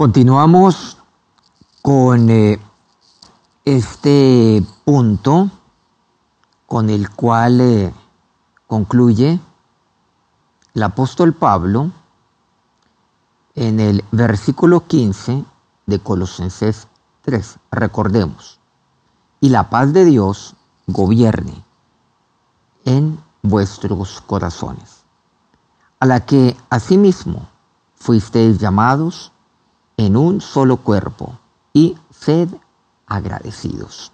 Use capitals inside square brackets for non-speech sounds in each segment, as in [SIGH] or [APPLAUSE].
Continuamos con eh, este punto con el cual eh, concluye el apóstol Pablo en el versículo 15 de Colosenses 3. Recordemos, y la paz de Dios gobierne en vuestros corazones, a la que asimismo fuisteis llamados en un solo cuerpo, y sed agradecidos.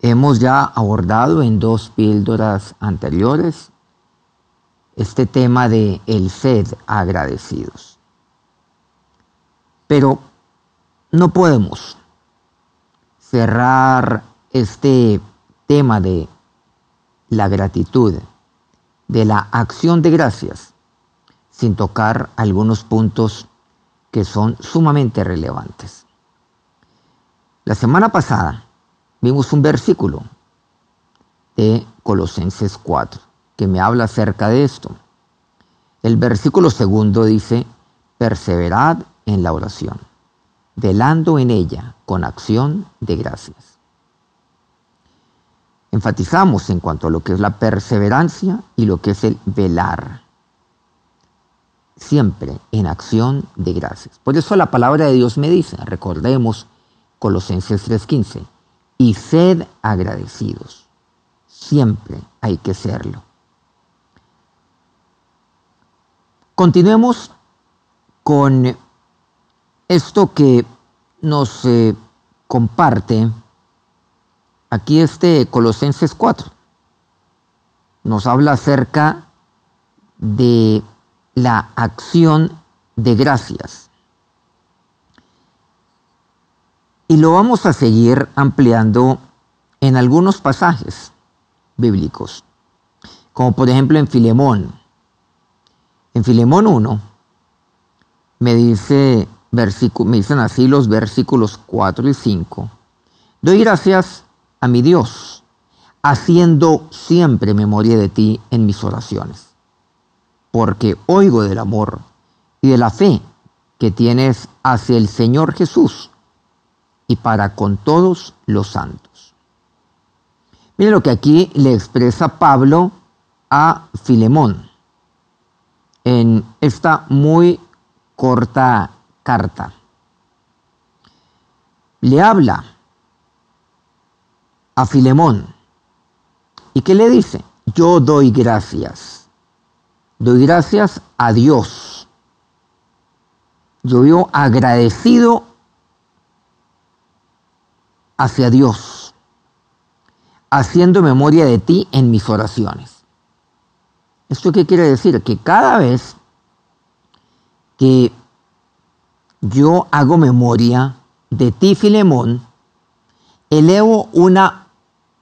Hemos ya abordado en dos píldoras anteriores este tema de el sed agradecidos. Pero no podemos cerrar este tema de la gratitud, de la acción de gracias, sin tocar algunos puntos que son sumamente relevantes. La semana pasada vimos un versículo de Colosenses 4 que me habla acerca de esto. El versículo segundo dice, perseverad en la oración, velando en ella con acción de gracias. Enfatizamos en cuanto a lo que es la perseverancia y lo que es el velar, siempre en acción de gracias. Por eso la palabra de Dios me dice, recordemos Colosenses 3:15, y sed agradecidos. Siempre hay que serlo. Continuemos con esto que nos eh, comparte aquí este Colosenses 4. Nos habla acerca de la acción de gracias. Y lo vamos a seguir ampliando en algunos pasajes bíblicos, como por ejemplo en Filemón en Filemón 1 me, dice, me dicen así los versículos 4 y 5. Doy gracias a mi Dios, haciendo siempre memoria de ti en mis oraciones, porque oigo del amor y de la fe que tienes hacia el Señor Jesús y para con todos los santos. Miren lo que aquí le expresa Pablo a Filemón en esta muy corta carta. Le habla a Filemón. ¿Y qué le dice? Yo doy gracias. Doy gracias a Dios. Yo vivo agradecido hacia Dios, haciendo memoria de ti en mis oraciones. ¿Esto qué quiere decir? Que cada vez que yo hago memoria de ti, Filemón, elevo una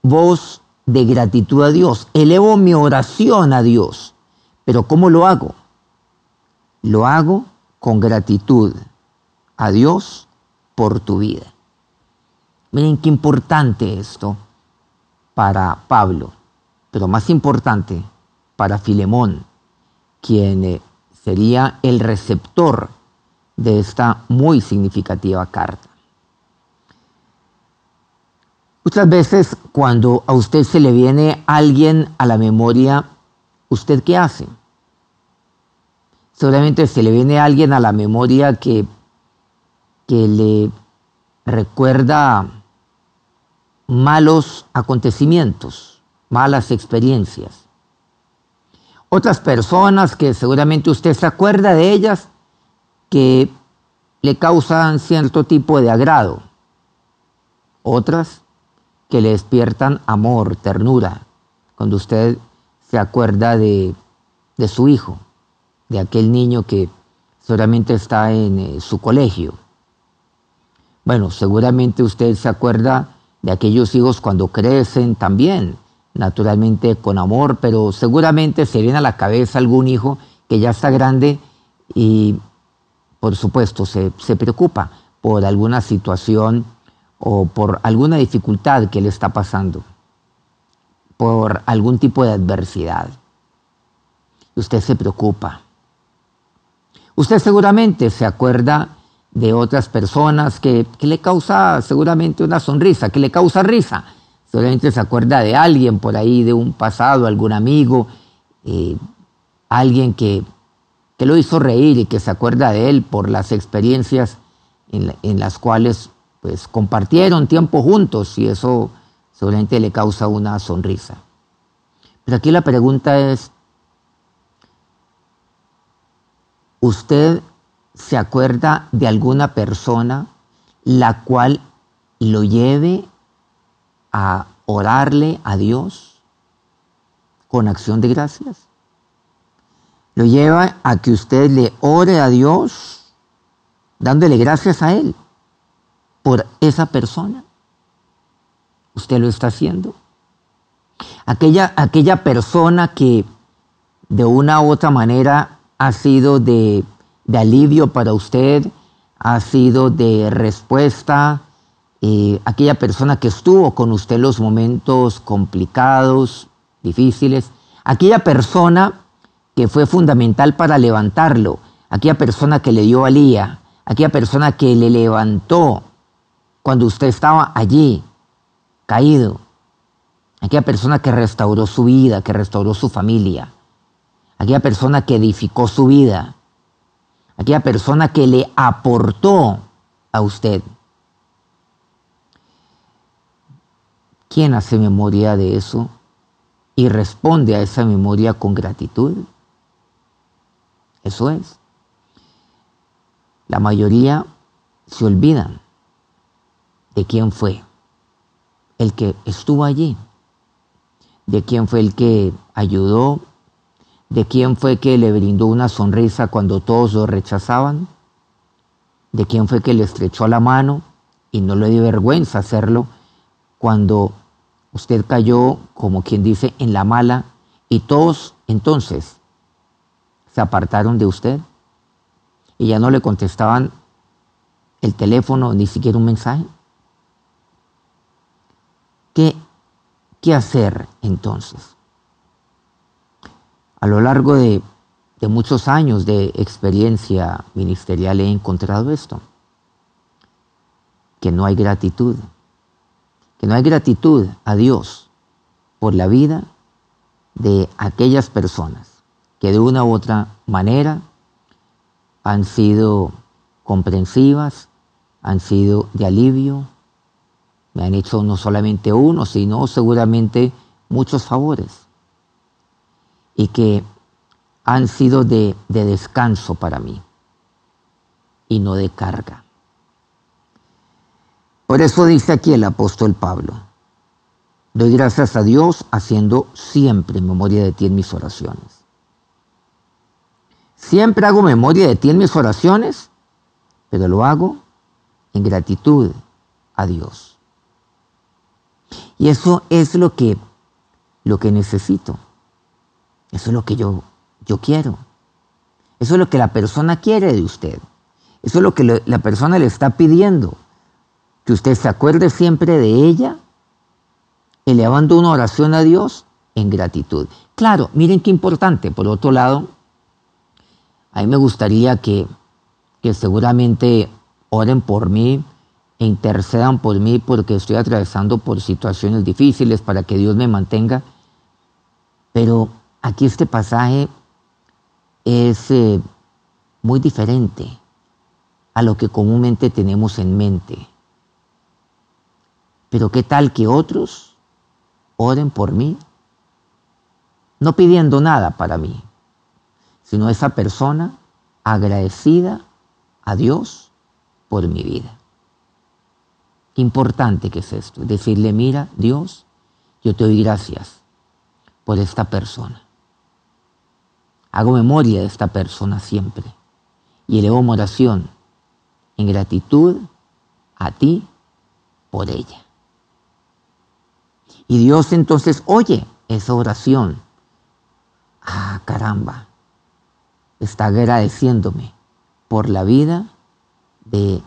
voz de gratitud a Dios, elevo mi oración a Dios. Pero ¿cómo lo hago? Lo hago con gratitud a Dios por tu vida. Miren qué importante esto para Pablo, pero más importante para Filemón, quien eh, sería el receptor de esta muy significativa carta. Muchas veces cuando a usted se le viene alguien a la memoria, ¿usted qué hace? Seguramente se le viene alguien a la memoria que, que le recuerda malos acontecimientos, malas experiencias otras personas que seguramente usted se acuerda de ellas que le causan cierto tipo de agrado. Otras que le despiertan amor, ternura, cuando usted se acuerda de, de su hijo, de aquel niño que seguramente está en eh, su colegio. Bueno, seguramente usted se acuerda de aquellos hijos cuando crecen también, naturalmente con amor, pero seguramente se viene a la cabeza algún hijo que ya está grande y por supuesto se, preocupa por alguna situación o por alguna dificultad que le está pasando, por algún tipo de adversidad. Usted se preocupa. Usted seguramente se acuerda de otras personas que, le causa seguramente una sonrisa, que le causa risa. Seguramente se acuerda de alguien por ahí, de un pasado, algún amigo, eh, alguien que, que, lo hizo reír y que se acuerda de él por las experiencias en, las cuales pues, compartieron tiempo juntos y eso seguramente le causa una sonrisa. Pero aquí la pregunta es, ¿usted se acuerda de alguna persona la cual lo lleve a orarle a Dios con acción de gracias? Lo lleva a que usted le ore a Dios dándole gracias a Él por esa persona. ¿Usted lo está haciendo? Aquella, aquella persona que de una u otra manera ha sido de de alivio para usted, ha sido de respuesta. Eh, aquella persona que estuvo con usted en los momentos complicados, difíciles, aquella persona que fue fundamental para levantarlo, aquella persona que le dio valía, aquella persona que le levantó cuando usted estaba allí, caído, aquella persona que restauró su vida, que restauró su familia, aquella persona que edificó su vida, aquella persona que le aportó a usted. ¿Quién hace memoria de eso y responde a esa memoria con gratitud? Eso es. La mayoría se olvidan de quién fue el que estuvo allí, de quién fue el que ayudó, ¿De quién fue que le brindó una sonrisa cuando todos lo rechazaban? ¿De quién fue que le estrechó la mano y no le dio vergüenza hacerlo cuando usted cayó, como quien dice, en la mala y todos entonces se apartaron de usted y ya no le contestaban el teléfono ni siquiera un mensaje? ¿Qué, qué hacer entonces? A lo largo de, muchos años de experiencia ministerial he encontrado esto, que no hay gratitud, que no hay gratitud a Dios por la vida de aquellas personas que de una u otra manera han sido comprensivas, han sido de alivio, me han hecho no solamente uno, sino seguramente muchos favores y que han sido de, descanso para mí y no de carga. Por eso dice aquí el apóstol Pablo, doy gracias a Dios haciendo siempre memoria de ti en mis oraciones. Siempre hago memoria de ti en mis oraciones, pero lo hago en gratitud a Dios. Y eso es lo que, lo que necesito. Eso es lo que yo, yo quiero. Eso es lo que la persona quiere de usted. Eso es lo que la persona le está pidiendo. Que usted se acuerde siempre de ella, elevando una oración a Dios en gratitud. Claro, miren qué importante. Por otro lado, a mí me gustaría que, que seguramente oren por mí intercedan por mí porque estoy atravesando por situaciones difíciles para que Dios me mantenga. Pero Aquí este pasaje es eh, muy diferente a lo que comúnmente tenemos en mente. Pero ¿qué tal que otros oren por mí? No pidiendo nada para mí, sino esa persona agradecida a Dios por mi vida. Importante que es esto, decirle, mira, Dios, yo te doy gracias por esta persona. Hago memoria de esta persona siempre y elevo mi oración en gratitud a ti por ella. Y Dios entonces oye esa oración. Ah, caramba, está agradeciéndome por la vida de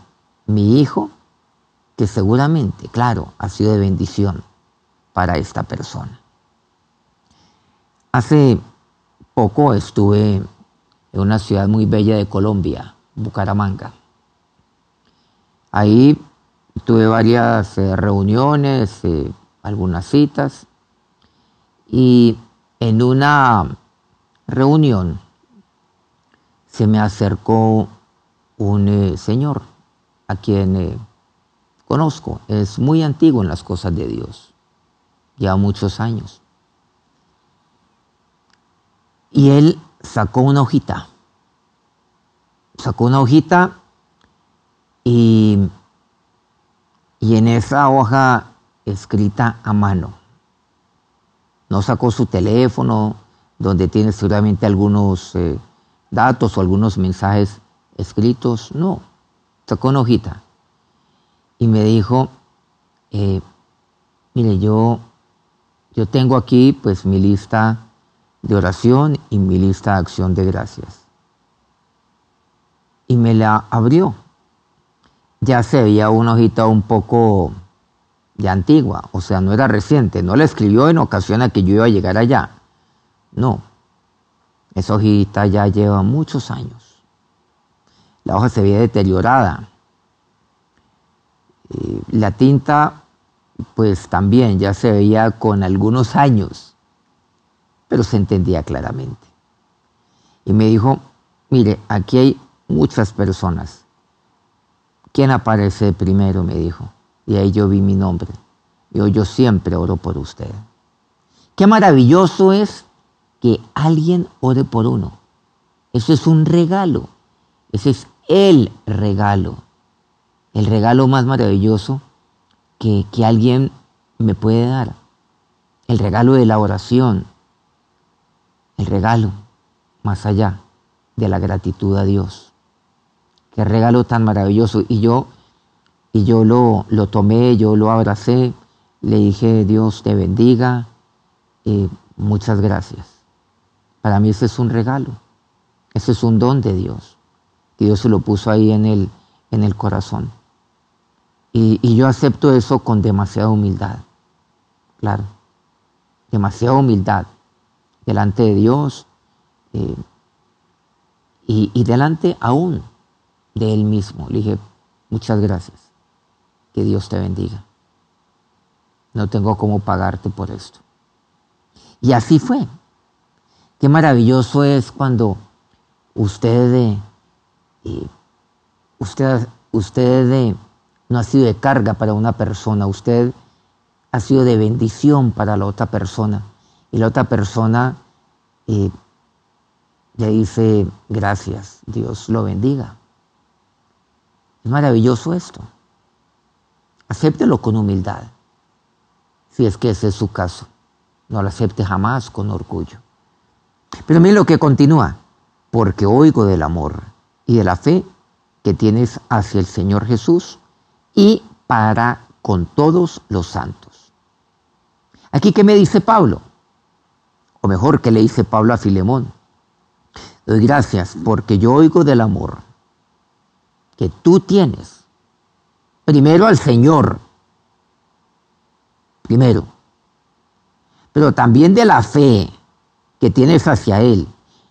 mi hijo, que seguramente, claro, ha sido de bendición para esta persona. Hace poco estuve en una ciudad muy bella de Colombia, Bucaramanga. Ahí tuve varias eh, reuniones, eh, algunas citas, y en una reunión se me acercó un eh, señor a quien conozco, es muy antiguo en las cosas de Dios, ya muchos años. Y él sacó una hojita, sacó una hojita y, y en esa hoja escrita a mano, no sacó su teléfono, donde tiene seguramente algunos eh, datos o algunos mensajes escritos, no, sacó una hojita y me dijo, eh, mire, yo, yo tengo aquí pues mi lista de oración y mi lista de acción de gracias. Y me la abrió. Ya se veía una hojita un poco ya antigua, o sea, no era reciente, no la escribió en ocasión a que yo iba a llegar allá. No, esa hojita ya lleva muchos años. La hoja se veía deteriorada. La tinta, pues también ya se veía con algunos años pero se entendía claramente. Y me dijo, mire, aquí hay muchas personas. ¿Quién aparece primero? me dijo. Y ahí yo vi mi nombre. Yo, yo siempre oro por usted. Qué maravilloso es que alguien ore por uno. Eso es un regalo. Ese es el regalo. El regalo más maravilloso que, que alguien me puede dar. El regalo de la oración, el regalo más allá de la gratitud a Dios. Qué regalo tan maravilloso. Y yo, y yo lo, lo tomé, yo lo abracé, le dije, Dios te bendiga, muchas gracias. Para mí ese es un regalo, ese es un don de Dios. Dios se lo puso ahí en el, en el corazón. Y, y yo acepto eso con demasiada humildad, claro, demasiada humildad delante de Dios eh, y, delante aún de Él mismo. Le dije, muchas gracias, que Dios te bendiga. No tengo cómo pagarte por esto. Y así fue. Qué maravilloso es cuando usted, eh, usted, usted no ha sido de carga para una persona, usted ha sido de bendición para la otra persona y la otra persona eh, le dice gracias, Dios lo bendiga. Es maravilloso esto. Acéptelo con humildad, si es que ese es su caso. No lo acepte jamás con orgullo. Pero miren lo que continúa, porque oigo del amor y de la fe que tienes hacia el Señor Jesús y para con todos los santos. Aquí, ¿qué me dice Pablo? o mejor que le dice Pablo a Filemón. Doy gracias porque yo oigo del amor que tú tienes. Primero al Señor, primero, pero también de la fe que tienes hacia Él.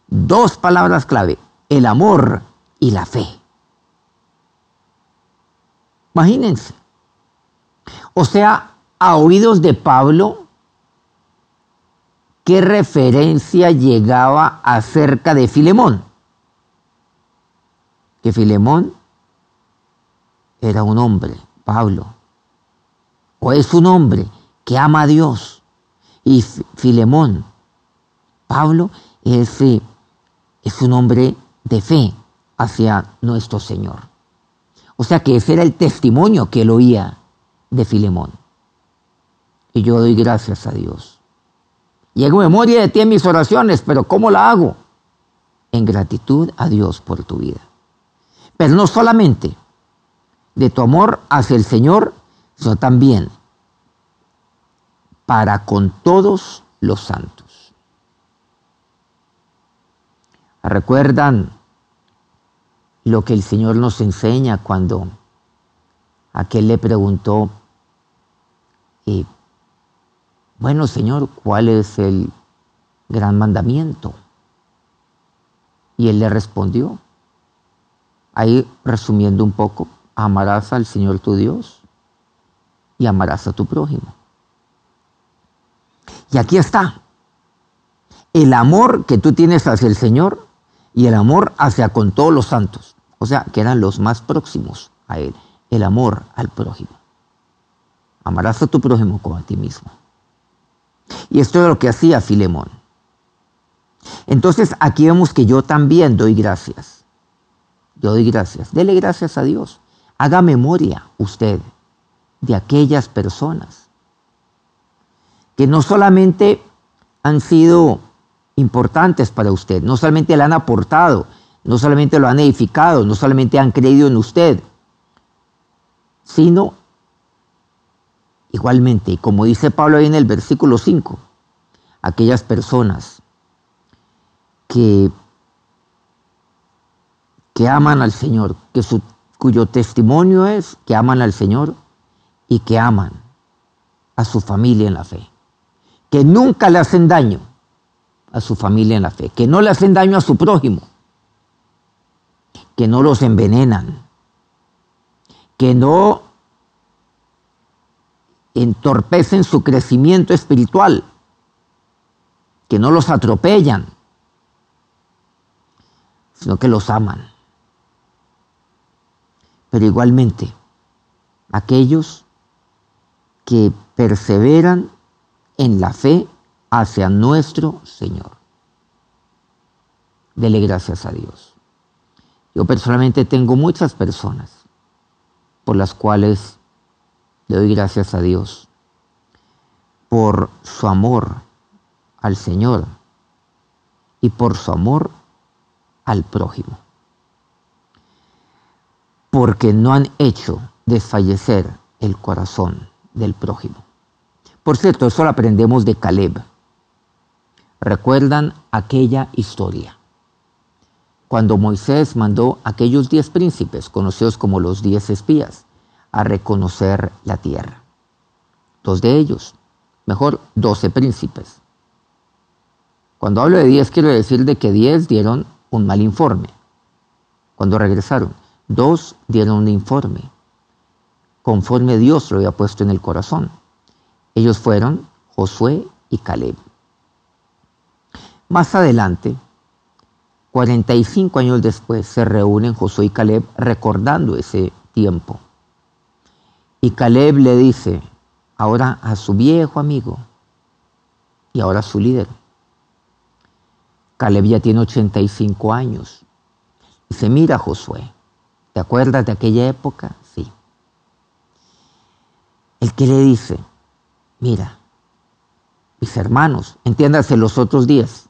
Dos palabras clave, el amor y la fe. Imagínense. O sea, a oídos de Pablo, qué referencia llegaba acerca de Filemón. Que Filemón era un hombre, Pablo, o es un hombre que ama a Dios. Y Filemón, Pablo, es, es un hombre de fe hacia nuestro Señor. O sea que ese era el testimonio que él oía de Filemón. Y yo doy gracias a Dios y memoria de ti en mis oraciones, pero ¿cómo la hago? En gratitud a Dios por tu vida. Pero no solamente de tu amor hacia el Señor, sino también para con todos los santos. ¿Recuerdan lo que el Señor nos enseña cuando aquel le preguntó, bueno, Señor, ¿cuál es el gran mandamiento? Y él le respondió, ahí resumiendo un poco, amarás al Señor tu Dios y amarás a tu prójimo. Y aquí está, el amor que tú tienes hacia el Señor y el amor hacia con todos los santos, o sea, que eran los más próximos a Él, el amor al prójimo. Amarás a tu prójimo como a ti mismo. Y esto es lo que hacía Filemón. Entonces aquí vemos que yo también doy gracias. Yo doy gracias. Dele gracias a Dios. Haga memoria usted de aquellas personas que no solamente han sido importantes para usted, no solamente le han aportado, no solamente lo han edificado, no solamente han creído en usted, sino igualmente, como dice Pablo ahí en el versículo 5, aquellas personas que, que aman al Señor, que su, cuyo testimonio es que aman al Señor y que aman a su familia en la fe, que nunca le hacen daño a su familia en la fe, que no le hacen daño a su prójimo, que no los envenenan, que no entorpecen su crecimiento espiritual, que no los atropellan, sino que los aman. Pero igualmente, aquellos que perseveran en la fe hacia nuestro Señor. Dele gracias a Dios. Yo personalmente tengo muchas personas por las cuales le doy gracias a Dios por su amor al Señor y por su amor al prójimo. Porque no han hecho desfallecer el corazón del prójimo. Por cierto, eso lo aprendemos de Caleb. ¿Recuerdan aquella historia? Cuando Moisés mandó a aquellos diez príncipes, conocidos como los diez espías, a reconocer la tierra. Dos de ellos, mejor doce príncipes. Cuando hablo de diez, quiero decir de que diez dieron un mal informe. Cuando regresaron, dos dieron un informe, conforme Dios lo había puesto en el corazón. Ellos fueron Josué y Caleb. Más adelante, 45 años después, se reúnen Josué y Caleb recordando ese tiempo. Y Caleb le dice ahora a su viejo amigo y ahora a su líder, Caleb ya tiene 85 años. Dice, mira Josué, ¿te acuerdas de aquella época? Sí. El que le dice, mira, mis hermanos, entiéndase los otros días,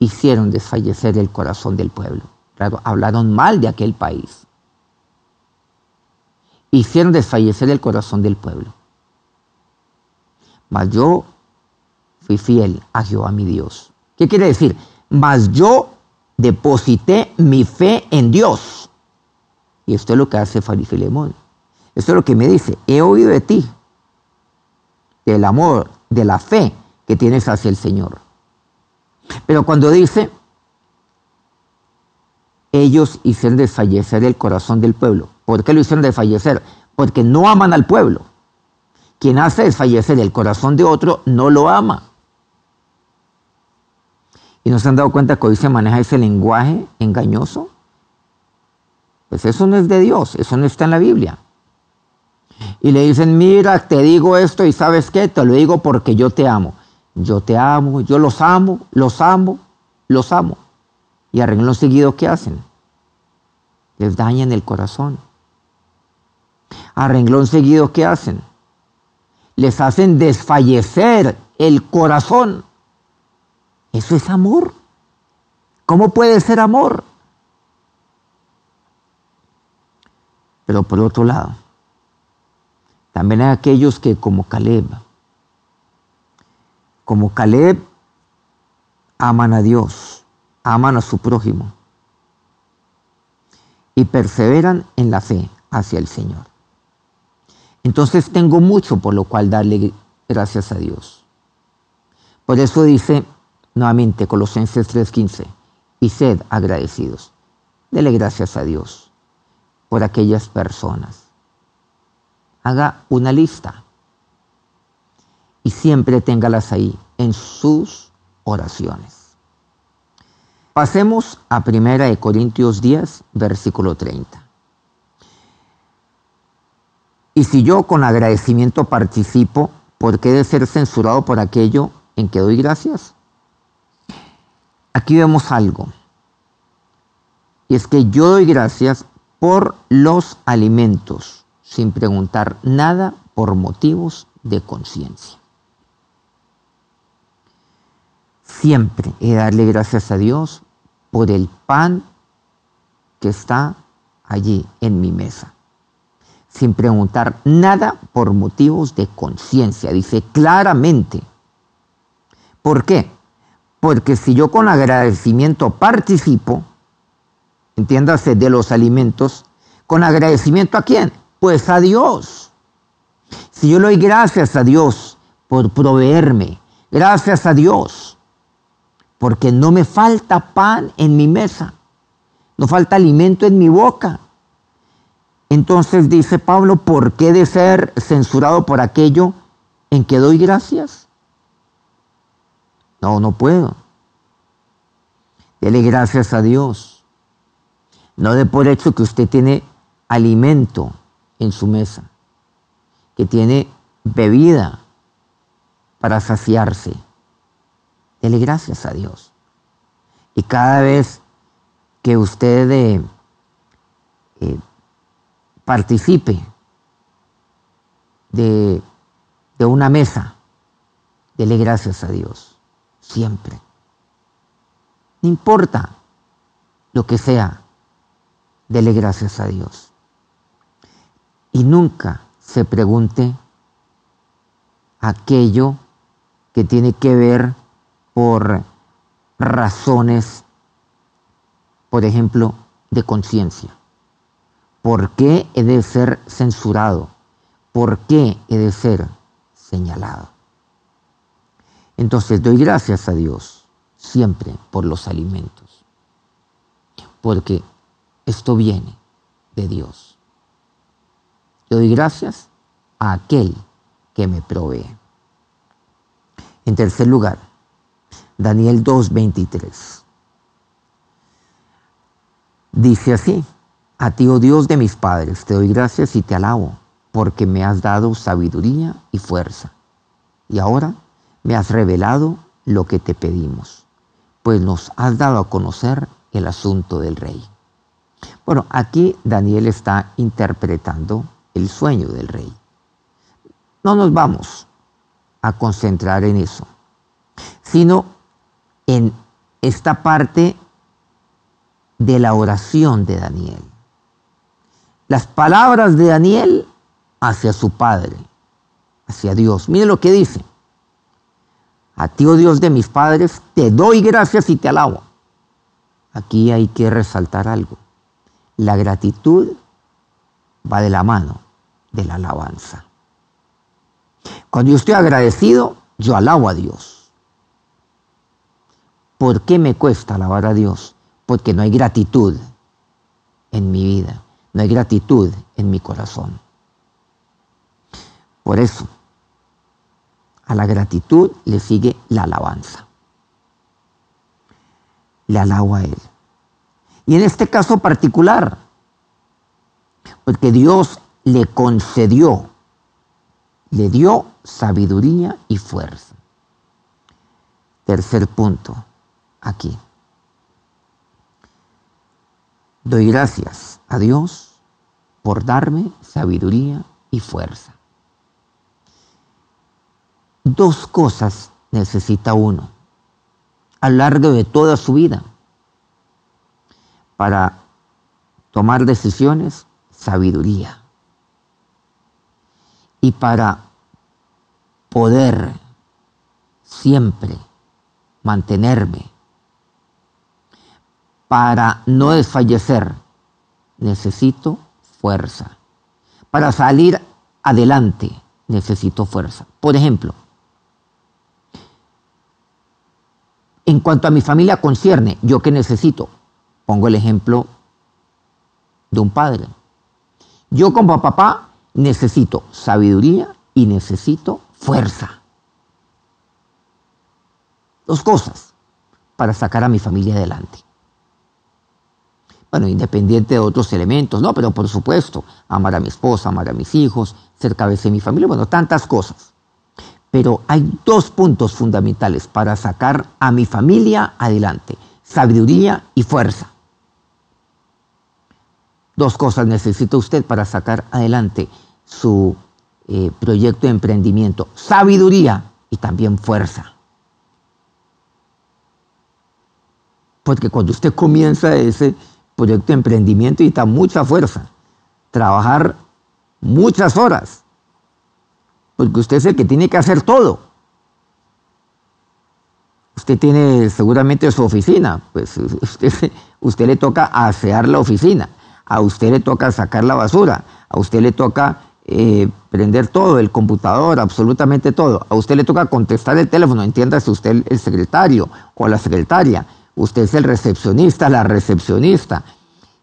hicieron desfallecer el corazón del pueblo. Claro, hablaron mal de aquel país. Hicieron desfallecer el corazón del pueblo. Mas yo fui fiel a Jehová mi Dios. ¿Qué quiere decir? mas yo deposité mi fe en Dios. Y esto es lo que hace Filemón. Esto es lo que me dice, he oído de ti, del amor, de la fe que tienes hacia el Señor. Pero cuando dice, ellos hicieron desfallecer el corazón del pueblo. ¿Por qué lo hicieron desfallecer? Porque no aman al pueblo. Quien hace desfallecer el corazón de otro no lo ama y no se han dado cuenta que hoy se maneja ese lenguaje engañoso. Pues eso no es de Dios, eso no está en la Biblia. Y le dicen, mira, te digo esto y sabes qué, te lo digo porque yo te amo. Yo te amo, yo los amo, los amo, los amo. Y arreglo seguido, ¿qué hacen? Les dañan el corazón. Arreglón seguido, ¿qué hacen? Les hacen desfallecer el corazón. Eso es amor. ¿Cómo puede ser amor? Pero por otro lado, también hay aquellos que como Caleb, como Caleb, aman a Dios, aman a su prójimo y perseveran en la fe hacia el Señor. Entonces tengo mucho por lo cual darle gracias a Dios. Por eso dice nuevamente Colosenses 3:15, y sed agradecidos. Dele gracias a Dios por aquellas personas. Haga una lista siempre téngalas ahí en sus oraciones. Pasemos a 1 Corintios 10, versículo 30. Y si yo con agradecimiento participo, ¿por qué de ser censurado por aquello en que doy gracias? Aquí vemos algo. Y es que yo doy gracias por los alimentos, sin preguntar nada por motivos de conciencia. Siempre de darle gracias a Dios por el pan que está allí en mi mesa sin preguntar nada por motivos de conciencia. Dice claramente. ¿Por qué? Porque si yo con agradecimiento participo, entiéndase, de los alimentos, ¿con agradecimiento a quién? Pues a Dios. Si yo le doy gracias a Dios por proveerme, gracias a Dios, porque no me falta pan en mi mesa, no falta alimento en mi boca, entonces dice Pablo, ¿por qué de ser censurado por aquello en que doy gracias? No, no puedo. Dele gracias a Dios. No de por hecho que usted tiene alimento en su mesa, que tiene bebida para saciarse. Dele gracias a Dios. Y cada vez que usted eh, eh, participe de, de una mesa, dele gracias a Dios, siempre. No importa lo que sea, dele gracias a Dios. Y nunca se pregunte aquello que tiene que ver por razones, por ejemplo, de conciencia. ¿Por qué he de ser censurado? ¿Por qué he de ser señalado? Entonces doy gracias a Dios siempre por los alimentos, porque esto viene de Dios. doy gracias a aquel que me provee. En tercer lugar, Daniel 2.23. Dice así, a ti, oh Dios de mis padres, te doy gracias y te alabo, porque me has dado sabiduría y fuerza. Y ahora me has revelado lo que te pedimos, pues nos has dado a conocer el asunto del rey. Bueno, aquí Daniel está interpretando el sueño del rey. No nos vamos a concentrar en eso, sino en esta parte de la oración de Daniel las palabras de Daniel hacia su padre, hacia Dios. Mire lo que dice. A ti, oh Dios de mis padres, te doy gracias y te alabo. Aquí hay que resaltar algo. La gratitud va de la mano de la alabanza. Cuando yo estoy agradecido, yo alabo a Dios. ¿Por qué me cuesta alabar a Dios? Porque no hay gratitud en mi vida. No hay gratitud en mi corazón. Por eso, a la gratitud le sigue la alabanza. Le alabo a Él. Y en este caso particular, porque Dios le concedió, le dio sabiduría y fuerza. Tercer punto, aquí. Doy gracias a Dios por darme sabiduría y fuerza. Dos cosas necesita uno a lo largo de toda su vida para tomar decisiones, sabiduría. Y para poder siempre mantenerme, para no desfallecer, necesito fuerza. Para salir adelante necesito fuerza. Por ejemplo, En cuanto a mi familia concierne, ¿yo qué necesito? Pongo el ejemplo de un padre. Yo como papá necesito sabiduría y necesito fuerza. Dos cosas para sacar a mi familia adelante. Bueno, independiente de otros elementos, ¿no? Pero por supuesto, amar a mi esposa, amar a mis hijos, ser cabeza de mi familia, bueno, tantas cosas. Pero hay dos puntos fundamentales para sacar a mi familia adelante, sabiduría y fuerza. Dos cosas necesita usted para sacar adelante su eh, proyecto de emprendimiento, sabiduría y también fuerza. Porque cuando usted comienza ese proyecto de emprendimiento necesita mucha fuerza, trabajar muchas horas, porque usted es el que tiene que hacer todo. Usted tiene seguramente su oficina, pues [LAUGHS] usted, usted le toca asear la oficina, a usted le toca sacar la basura, a usted le toca eh, prender todo, el computador, absolutamente todo. A usted le toca contestar el teléfono, entiéndase usted el secretario o la secretaria. Usted es el recepcionista, la recepcionista.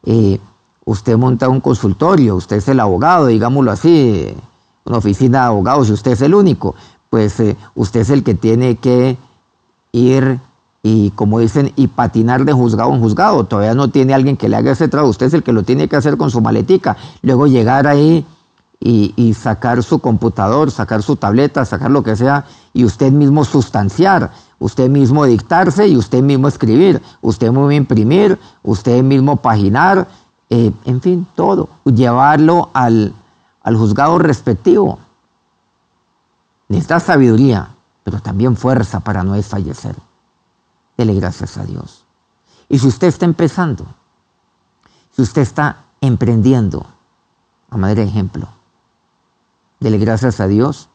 Eh, usted monta un consultorio, usted es el abogado, digámoslo así, una oficina de abogados, y usted es el único, pues eh, usted es el que tiene que ir y, como dicen, y patinar de juzgado en juzgado. Todavía no tiene alguien que le haga ese trabajo, usted es el que lo tiene que hacer con su maletica. Luego llegar ahí y, sacar su computador, sacar su tableta, sacar lo que sea y usted mismo sustanciar, usted mismo dictarse y usted mismo escribir, usted mismo imprimir, usted mismo paginar, eh, en fin, todo, llevarlo al, al juzgado respectivo. Necesita sabiduría, pero también fuerza para no desfallecer. Dele gracias a Dios. Y si usted está empezando, si usted está emprendiendo, a manera de ejemplo, Dele gracias a Dios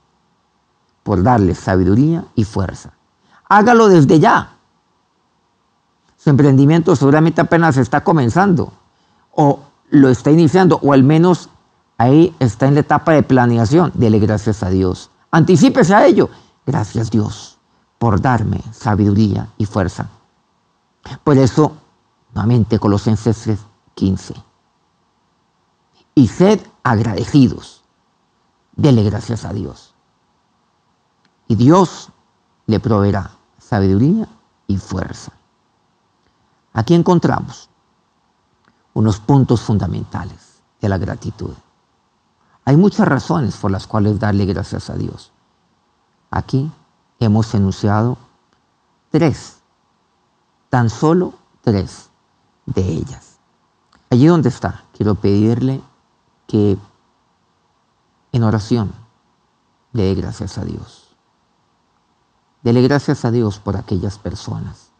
por darle sabiduría y fuerza. Hágalo desde ya. Su emprendimiento seguramente apenas está comenzando o lo está iniciando o al menos ahí está en la etapa de planeación. Dele gracias a Dios. Anticípese a ello. Gracias Dios por darme sabiduría y fuerza. Por eso, nuevamente Colosenses 15. Y sed agradecidos dele gracias a Dios. Y Dios le proveerá sabiduría y fuerza. Aquí encontramos unos puntos fundamentales de la gratitud. Hay muchas razones por las cuales darle gracias a Dios. Aquí hemos enunciado tres, tan solo tres de ellas. Allí donde está, quiero pedirle que en oración, dé gracias a Dios. Dele gracias a Dios por aquellas personas,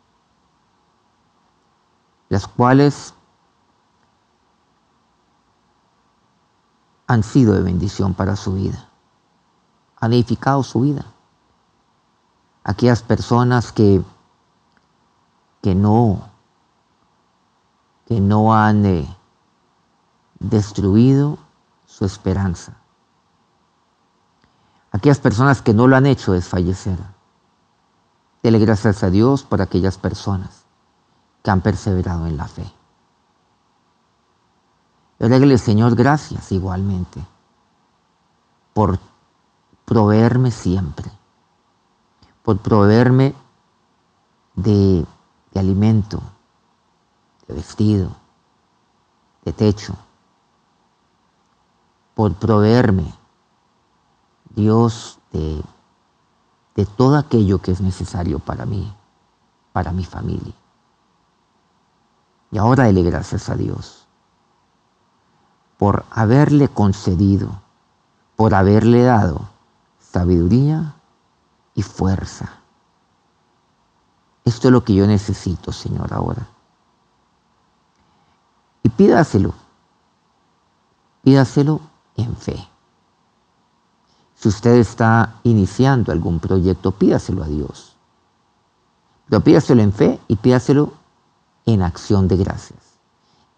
las cuales han sido de bendición para su vida, han edificado su vida. Aquellas personas que, que no, que no han eh, destruido su esperanza aquellas personas que no lo han hecho desfallecer. Dele gracias a Dios por aquellas personas que han perseverado en la fe. Yo Señor, gracias igualmente por proveerme siempre, por proveerme de, de alimento, de vestido, de techo, por proveerme Dios de, de todo aquello que es necesario para mí, para mi familia. Y ahora dele gracias a Dios por haberle concedido, por haberle dado sabiduría y fuerza. Esto es lo que yo necesito, Señor, ahora. Y pídaselo. Pídaselo en fe. Si usted está iniciando algún proyecto, pídaselo a Dios. Pero pídaselo en fe y pídaselo en acción de gracias,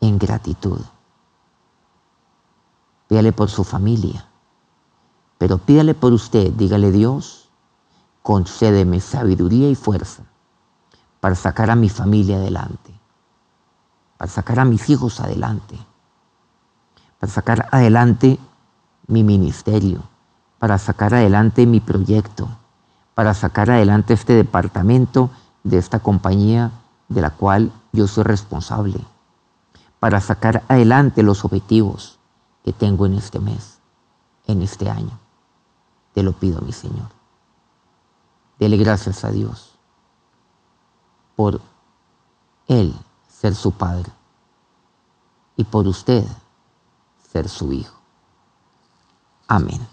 en gratitud. Pídale por su familia, pero pídale por usted, dígale Dios, concédeme sabiduría y fuerza para sacar a mi familia adelante, para sacar a mis hijos adelante, para sacar adelante mi ministerio, para sacar adelante mi proyecto, para sacar adelante este departamento de esta compañía de la cual yo soy responsable, para sacar adelante los objetivos que tengo en este mes, en este año. Te lo pido, mi Señor. Dele gracias a Dios por Él ser su Padre y por usted ser su Hijo. Amén.